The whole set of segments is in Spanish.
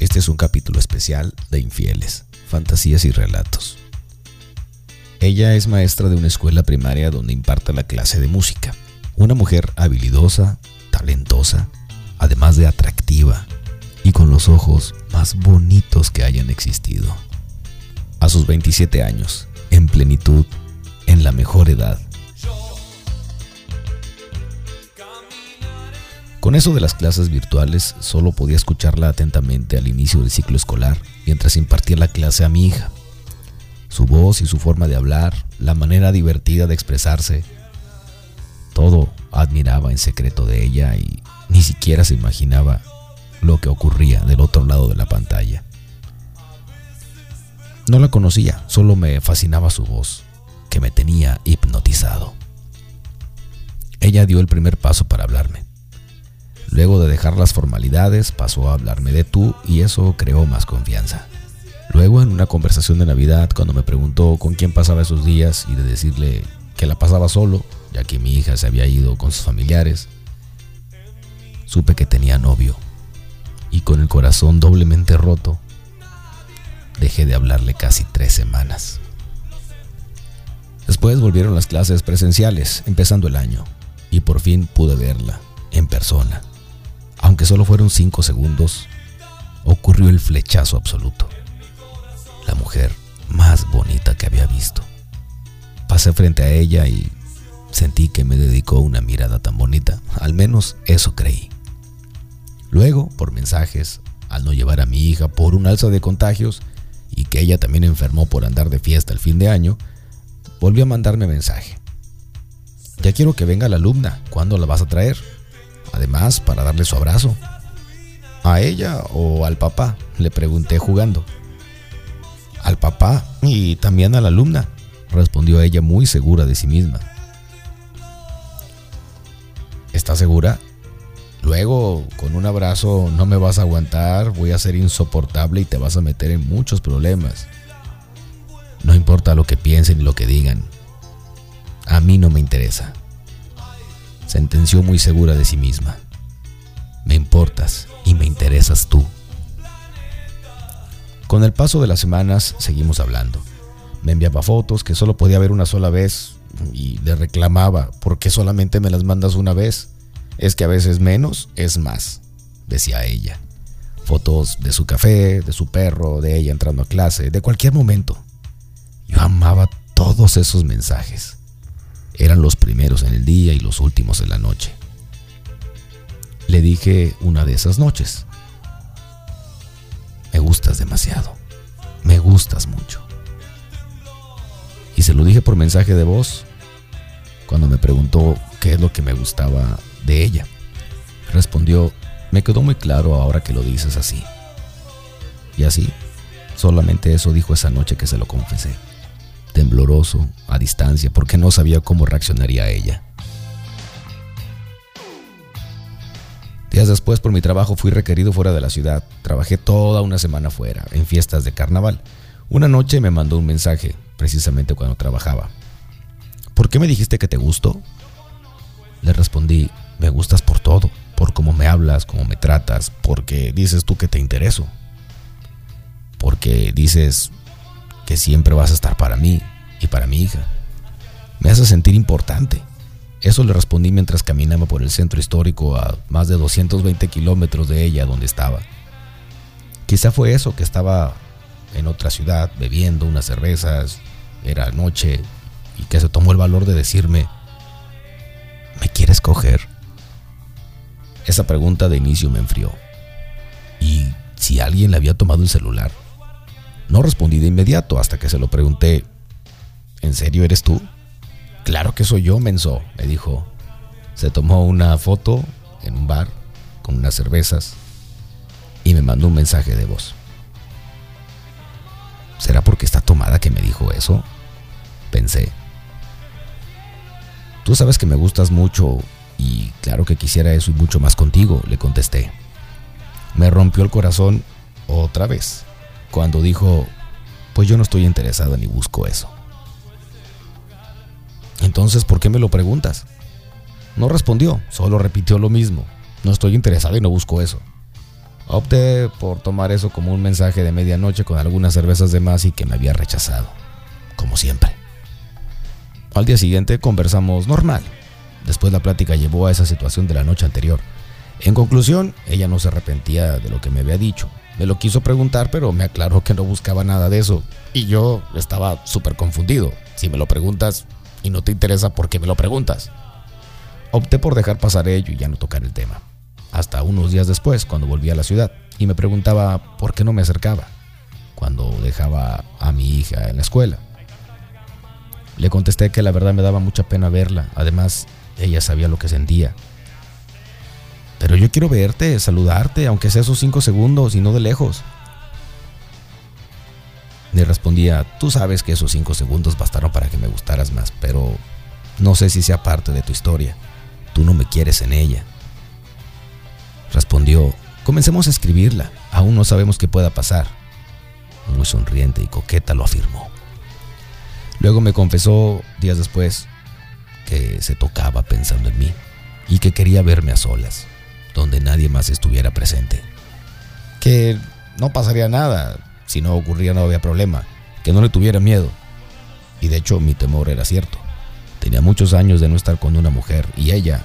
Este es un capítulo especial de Infieles, Fantasías y Relatos. Ella es maestra de una escuela primaria donde imparte la clase de música. Una mujer habilidosa, talentosa, además de atractiva y con los ojos más bonitos que hayan existido. A sus 27 años, en plenitud, en la mejor edad, Con eso de las clases virtuales, solo podía escucharla atentamente al inicio del ciclo escolar, mientras impartía la clase a mi hija. Su voz y su forma de hablar, la manera divertida de expresarse, todo admiraba en secreto de ella y ni siquiera se imaginaba lo que ocurría del otro lado de la pantalla. No la conocía, solo me fascinaba su voz, que me tenía hipnotizado. Ella dio el primer paso para hablarme. Luego de dejar las formalidades, pasó a hablarme de tú y eso creó más confianza. Luego, en una conversación de Navidad, cuando me preguntó con quién pasaba esos días y de decirle que la pasaba solo, ya que mi hija se había ido con sus familiares, supe que tenía novio y con el corazón doblemente roto, dejé de hablarle casi tres semanas. Después volvieron las clases presenciales, empezando el año, y por fin pude verla en persona aunque solo fueron cinco segundos, ocurrió el flechazo absoluto. La mujer más bonita que había visto. Pasé frente a ella y sentí que me dedicó una mirada tan bonita, al menos eso creí. Luego, por mensajes, al no llevar a mi hija por un alza de contagios y que ella también enfermó por andar de fiesta el fin de año, volvió a mandarme mensaje. Ya quiero que venga la alumna, ¿cuándo la vas a traer? Además para darle su abrazo. ¿A ella o al papá? Le pregunté jugando. Al papá y también a la alumna, respondió ella muy segura de sí misma. ¿Estás segura? Luego, con un abrazo no me vas a aguantar, voy a ser insoportable y te vas a meter en muchos problemas. No importa lo que piensen y lo que digan. A mí no me interesa sentenció muy segura de sí misma. Me importas y me interesas tú. Con el paso de las semanas seguimos hablando. Me enviaba fotos que solo podía ver una sola vez y le reclamaba, ¿por qué solamente me las mandas una vez? Es que a veces menos es más, decía ella. Fotos de su café, de su perro, de ella entrando a clase, de cualquier momento. Yo amaba todos esos mensajes. Eran los primeros en el día y los últimos en la noche. Le dije una de esas noches, me gustas demasiado, me gustas mucho. Y se lo dije por mensaje de voz cuando me preguntó qué es lo que me gustaba de ella. Respondió, me quedó muy claro ahora que lo dices así. Y así, solamente eso dijo esa noche que se lo confesé tembloroso, a distancia, porque no sabía cómo reaccionaría ella. Días después, por mi trabajo, fui requerido fuera de la ciudad. Trabajé toda una semana fuera, en fiestas de carnaval. Una noche me mandó un mensaje, precisamente cuando trabajaba. ¿Por qué me dijiste que te gustó? Le respondí, me gustas por todo, por cómo me hablas, cómo me tratas, porque dices tú que te intereso. Porque dices, que siempre vas a estar para mí y para mi hija. Me hace sentir importante. Eso le respondí mientras caminaba por el centro histórico a más de 220 kilómetros de ella donde estaba. Quizá fue eso que estaba en otra ciudad bebiendo unas cervezas, era noche, y que se tomó el valor de decirme, ¿me quieres coger? Esa pregunta de inicio me enfrió. ¿Y si alguien le había tomado el celular? No respondí de inmediato hasta que se lo pregunté. ¿En serio eres tú? Claro que soy yo, menso, me dijo. Se tomó una foto en un bar con unas cervezas y me mandó un mensaje de voz. ¿Será porque está tomada que me dijo eso? Pensé. Tú sabes que me gustas mucho y claro que quisiera eso y mucho más contigo, le contesté. Me rompió el corazón otra vez cuando dijo, pues yo no estoy interesado ni busco eso. Entonces, ¿por qué me lo preguntas? No respondió, solo repitió lo mismo. No estoy interesado y no busco eso. Opté por tomar eso como un mensaje de medianoche con algunas cervezas de más y que me había rechazado, como siempre. Al día siguiente conversamos normal. Después la plática llevó a esa situación de la noche anterior. En conclusión, ella no se arrepentía de lo que me había dicho. Me lo quiso preguntar, pero me aclaró que no buscaba nada de eso. Y yo estaba súper confundido. Si me lo preguntas y no te interesa, ¿por qué me lo preguntas? Opté por dejar pasar ello y ya no tocar el tema hasta unos días después, cuando volví a la ciudad, y me preguntaba por qué no me acercaba cuando dejaba a mi hija en la escuela. Le contesté que la verdad me daba mucha pena verla, además ella sabía lo que sentía. Pero yo quiero verte, saludarte, aunque sea esos cinco segundos y no de lejos. Le respondía, tú sabes que esos cinco segundos bastaron para que me gustaras más, pero no sé si sea parte de tu historia. Tú no me quieres en ella. Respondió, comencemos a escribirla, aún no sabemos qué pueda pasar. Muy sonriente y coqueta lo afirmó. Luego me confesó, días después, que se tocaba pensando en mí y que quería verme a solas, donde nadie más estuviera presente. Que no pasaría nada, si no ocurría no había problema, que no le tuviera miedo. Y de hecho mi temor era cierto. Tenía muchos años de no estar con una mujer y ella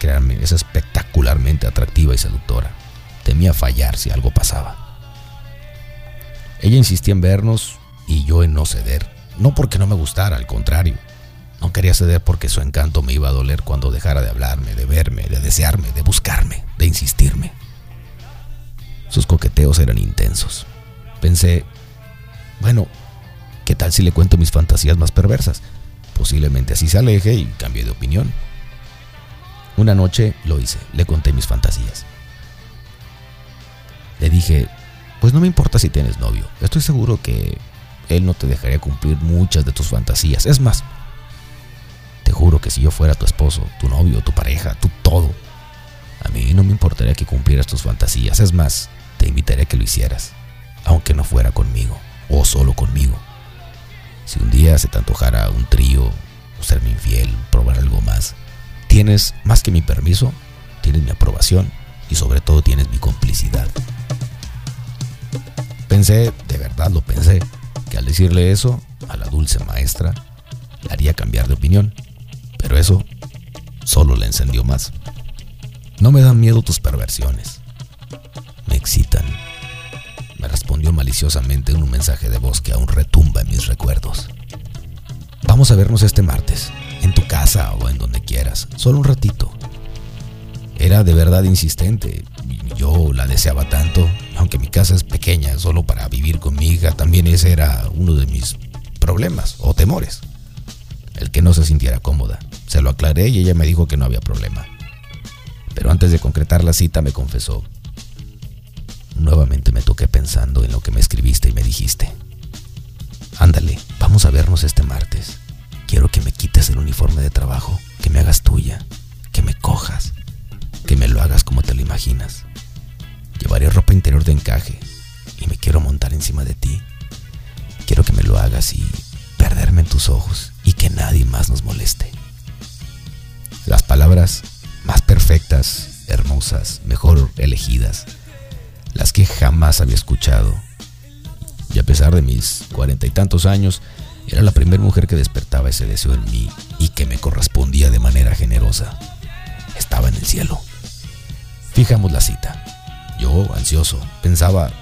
Créanme, es espectacularmente atractiva y seductora. Temía fallar si algo pasaba. Ella insistía en vernos y yo en no ceder. No porque no me gustara, al contrario. No quería ceder porque su encanto me iba a doler cuando dejara de hablarme, de verme, de desearme, de buscarme, de insistirme. Sus coqueteos eran intensos. Pensé, bueno, ¿qué tal si le cuento mis fantasías más perversas? Posiblemente así se aleje y cambie de opinión. Una noche lo hice, le conté mis fantasías. Le dije, pues no me importa si tienes novio, estoy seguro que él no te dejaría cumplir muchas de tus fantasías. Es más, te juro que si yo fuera tu esposo, tu novio, tu pareja, tu todo, a mí no me importaría que cumplieras tus fantasías. Es más, te invitaría a que lo hicieras, aunque no fuera conmigo o solo conmigo. Si un día se te antojara un trío, o serme infiel, probar algo más, Tienes más que mi permiso, tienes mi aprobación y sobre todo tienes mi complicidad. Pensé, de verdad lo pensé, que al decirle eso a la dulce maestra, le haría cambiar de opinión. Pero eso solo le encendió más. No me dan miedo tus perversiones. Me excitan. Me respondió maliciosamente en un mensaje de voz que aún retumba en mis recuerdos. Vamos a vernos este martes en tu casa o en donde quieras, solo un ratito. Era de verdad insistente. Yo la deseaba tanto, aunque mi casa es pequeña, solo para vivir con mi hija, también ese era uno de mis problemas o temores. El que no se sintiera cómoda. Se lo aclaré y ella me dijo que no había problema. Pero antes de concretar la cita me confesó. Nuevamente me toqué pensando en lo que me escribiste y me dijiste. Ándale, vamos a vernos este martes. Quiero que me quites el uniforme de trabajo, que me hagas tuya, que me cojas, que me lo hagas como te lo imaginas. Llevaré ropa interior de encaje y me quiero montar encima de ti. Quiero que me lo hagas y perderme en tus ojos y que nadie más nos moleste. Las palabras más perfectas, hermosas, mejor elegidas, las que jamás había escuchado. Y a pesar de mis cuarenta y tantos años, era la primera mujer que despertaba ese deseo en mí y que me correspondía de manera generosa. Estaba en el cielo. Fijamos la cita. Yo, ansioso, pensaba,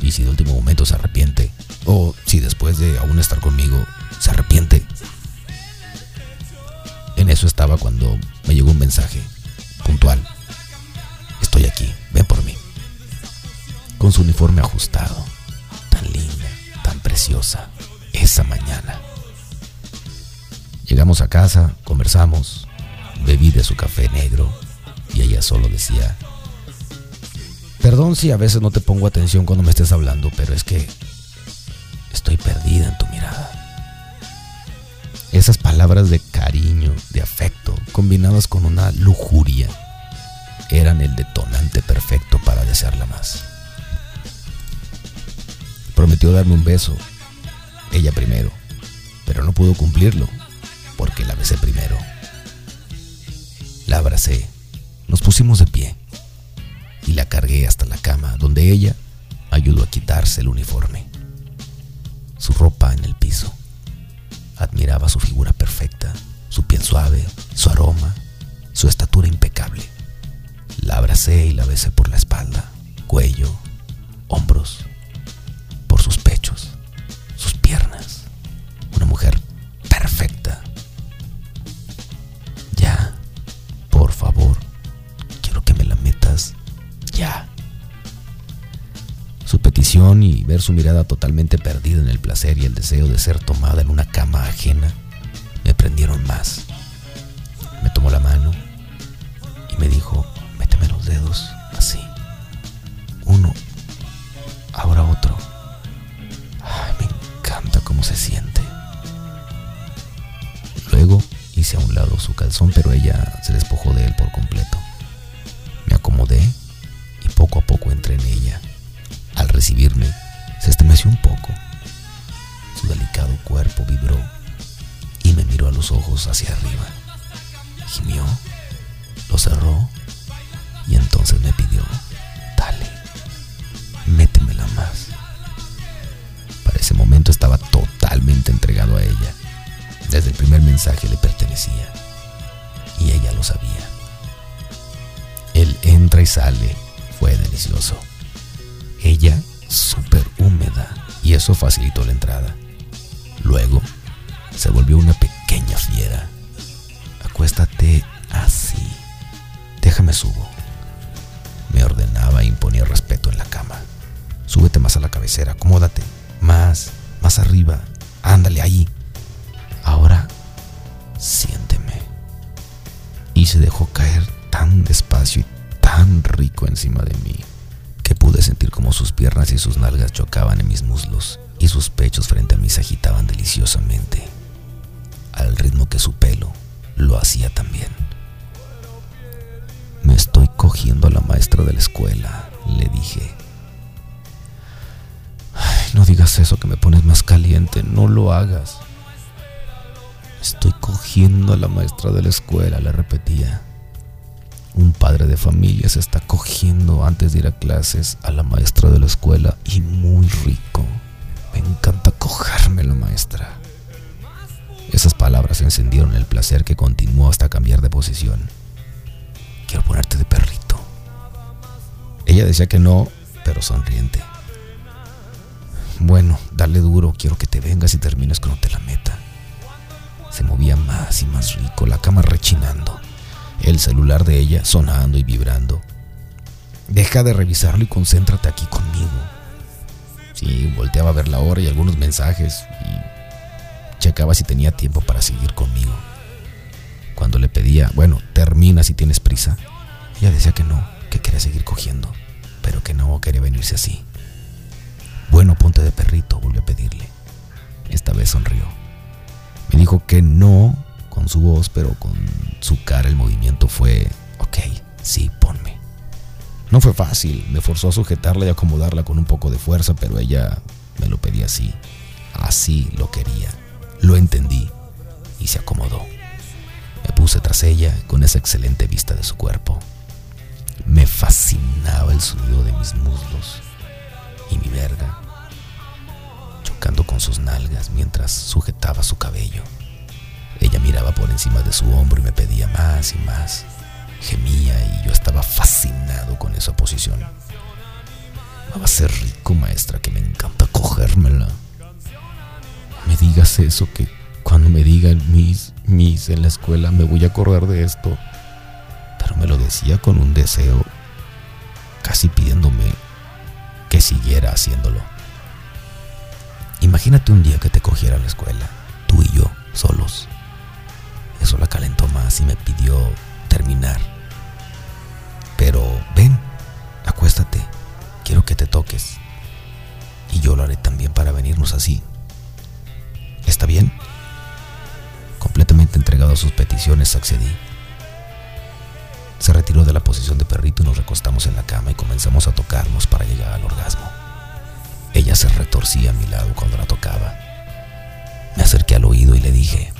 ¿y si de último momento se arrepiente? O si después de aún estar conmigo, se arrepiente. En eso estaba cuando me llegó un mensaje puntual. Estoy aquí, ven por mí. Con su uniforme ajustado, tan linda, tan preciosa esa mañana. Llegamos a casa, conversamos, bebí de su café negro y ella solo decía, perdón si a veces no te pongo atención cuando me estés hablando, pero es que estoy perdida en tu mirada. Esas palabras de cariño, de afecto, combinadas con una lujuria, eran el detonante perfecto para desearla más. Prometió darme un beso ella primero, pero no pudo cumplirlo porque la besé primero. La abracé, nos pusimos de pie y la cargué hasta la cama, donde ella ayudó a quitarse el uniforme. Su ropa en el piso. Admiraba su figura perfecta, suave, su aroma, su estatura impecable. La abracé y la besé por la espalda, cuello, hombros, por sus pechos, sus piernas. Una mujer perfecta. Ya, por favor, quiero que me la metas ya. Su petición y ver su mirada totalmente perdida en el placer y el deseo de ser tomada en una cama ajena me prendieron más. Pero ella se despojó de él por completo. Me acomodé y poco a poco entré en ella. Al recibirme, se estremeció un poco. Su delicado cuerpo vibró y me miró a los ojos hacia arriba. Gimió, lo cerró y entonces me pidió, dale, métemela más. Para ese momento estaba totalmente entregado a ella. Desde el primer mensaje le pertenecía sabía. Él entra y sale, fue delicioso. Ella súper húmeda y eso facilitó la entrada. Luego se volvió una pequeña fiera. Acuéstate así. Déjame subo. Me ordenaba e imponía respeto en la cama. Súbete más a la cabecera, acomódate. Más, más arriba. Ándale ahí. Ahora, siénteme. Y se dejó caer tan despacio y tan rico encima de mí que pude sentir como sus piernas y sus nalgas chocaban en mis muslos y sus pechos frente a mí se agitaban deliciosamente, al ritmo que su pelo lo hacía también. Me estoy cogiendo a la maestra de la escuela, le dije. Ay, no digas eso que me pones más caliente, no lo hagas. Estoy cogiendo a la maestra de la escuela, le repetía. Un padre de familia se está cogiendo antes de ir a clases a la maestra de la escuela y muy rico. Me encanta cogerme la maestra. Esas palabras encendieron el placer que continuó hasta cambiar de posición. Quiero ponerte de perrito. Ella decía que no, pero sonriente. Bueno, dale duro, quiero que te vengas y termines cuando te la meta. Se movía más y más rico, la cama rechinando, el celular de ella sonando y vibrando. Deja de revisarlo y concéntrate aquí conmigo. Sí, volteaba a ver la hora y algunos mensajes y checaba si tenía tiempo para seguir conmigo. Cuando le pedía, bueno, termina si tienes prisa, ella decía que no, que quería seguir cogiendo, pero que no quería venirse así. Bueno, ponte de perrito, volvió a pedirle. Esta vez sonrió. Me dijo que no con su voz, pero con su cara el movimiento fue, ok, sí, ponme. No fue fácil, me forzó a sujetarla y acomodarla con un poco de fuerza, pero ella me lo pedía así. Así lo quería. Lo entendí y se acomodó. Me puse tras ella con esa excelente vista de su cuerpo. Me fascinaba el sonido de mis muslos y mi verga, chocando con sus nalgas mientras sujetaba su cabello. Ella miraba por encima de su hombro y me pedía más y más. Gemía y yo estaba fascinado con esa posición. No va a ser rico, maestra, que me encanta cogérmela. Me digas eso, que cuando me digan mis, mis en la escuela me voy a acordar de esto. Pero me lo decía con un deseo, casi pidiéndome que siguiera haciéndolo. Imagínate un día que te cogiera a la escuela, tú y yo, solos. Eso la calentó más y me pidió terminar. Pero ven, acuéstate, quiero que te toques. Y yo lo haré también para venirnos así. ¿Está bien? Completamente entregado a sus peticiones, accedí. Se retiró de la posición de perrito y nos recostamos en la cama y comenzamos a tocarnos para llegar al orgasmo. Ella se retorcía a mi lado cuando la tocaba. Me acerqué al oído y le dije,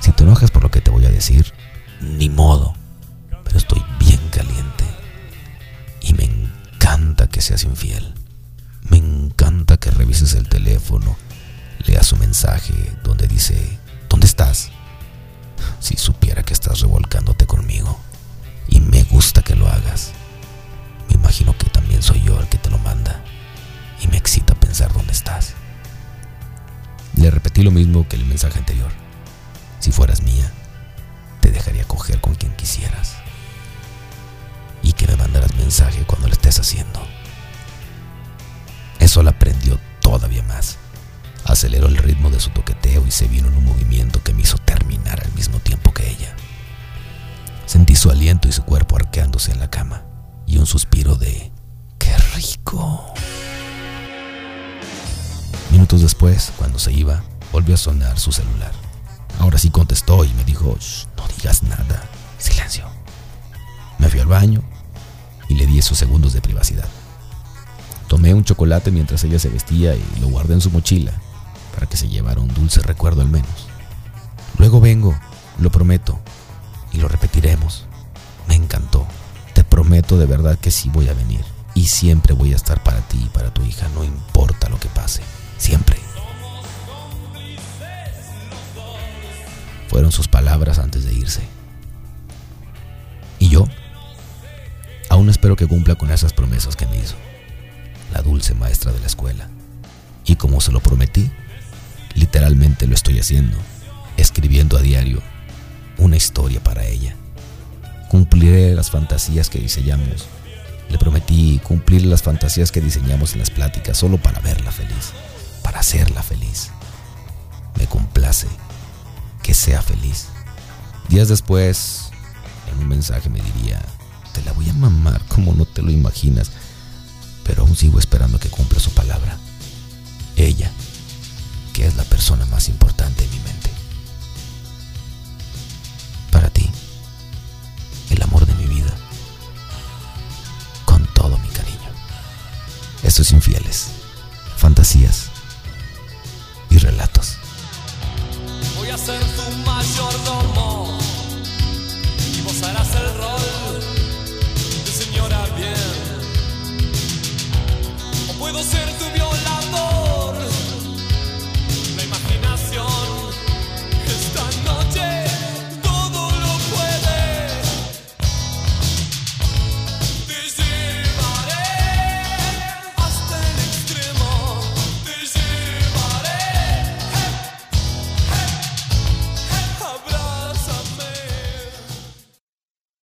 si te enojas por lo que te voy a decir, ni modo, pero estoy bien caliente y me infiel. Me encanta que revises el teléfono, leas su mensaje donde dice, ¿dónde estás? Si supiera que estás revolcándote conmigo. Y me gusta que lo hagas. Me imagino que también soy yo el que te lo manda. Y me excita pensar dónde estás. Le repetí lo mismo que el mensaje anterior. Si fueras mía, te dejaría coger con quien quisieras. Y que me mandaras mensaje cuando lo estés haciendo. Eso la prendió todavía más. Aceleró el ritmo de su toqueteo y se vino en un movimiento que me hizo terminar al mismo tiempo que ella. Sentí su aliento y su cuerpo arqueándose en la cama y un suspiro de ¡qué rico! Minutos después, cuando se iba, volvió a sonar su celular. Ahora sí contestó y me dijo, no digas nada, silencio. Me fui al baño y le di esos segundos de privacidad. Tomé un chocolate mientras ella se vestía y lo guardé en su mochila para que se llevara un dulce recuerdo al menos. Luego vengo, lo prometo, y lo repetiremos. Me encantó. Te prometo de verdad que sí voy a venir. Y siempre voy a estar para ti y para tu hija, no importa lo que pase. Siempre. Fueron sus palabras antes de irse. Y yo, aún espero que cumpla con esas promesas que me hizo. La dulce maestra de la escuela. Y como se lo prometí, literalmente lo estoy haciendo, escribiendo a diario una historia para ella. Cumpliré las fantasías que diseñamos. Le prometí cumplir las fantasías que diseñamos en las pláticas solo para verla feliz, para hacerla feliz. Me complace que sea feliz. Días después, en un mensaje me diría, te la voy a mamar como no te lo imaginas, pero aún sigo esperando que cumpla su palabra. Ella, que es la persona más importante en mi mente. Para ti, el amor de mi vida, con todo mi cariño. Estos infieles, fantasías mayordomo y vos harás el rol de señora bien. O puedo ser